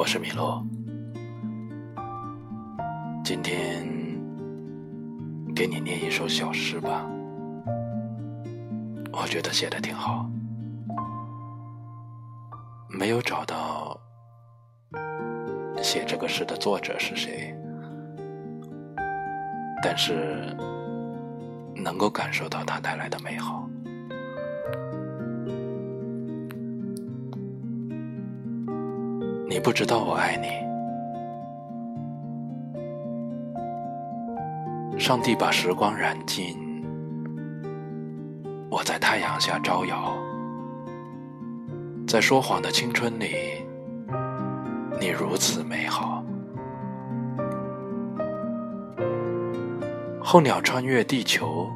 我是米洛，今天给你念一首小诗吧，我觉得写的挺好，没有找到写这个诗的作者是谁，但是能够感受到它带来的美好。你不知道我爱你。上帝把时光燃尽，我在太阳下招摇。在说谎的青春里，你如此美好。候鸟穿越地球，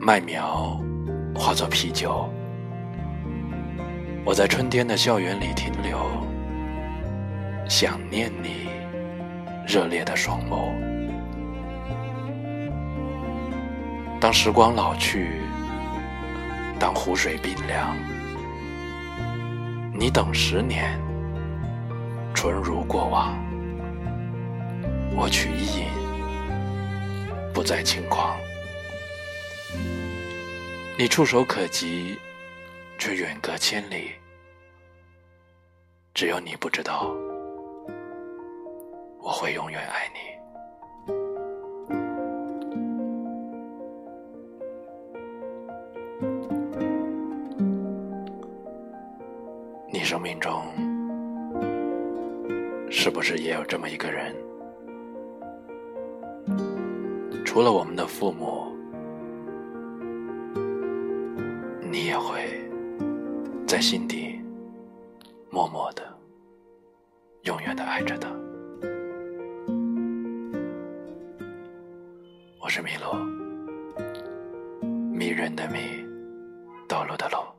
麦苗化作啤酒。我在春天的校园里停留，想念你热烈的双眸。当时光老去，当湖水冰凉，你等十年，纯如过往。我取一饮，不再轻狂。你触手可及。却远隔千里，只有你不知道，我会永远爱你。你生命中是不是也有这么一个人？除了我们的父母，你也会。在心底，默默的、永远的爱着他。我是米洛，迷人的迷，道路的路。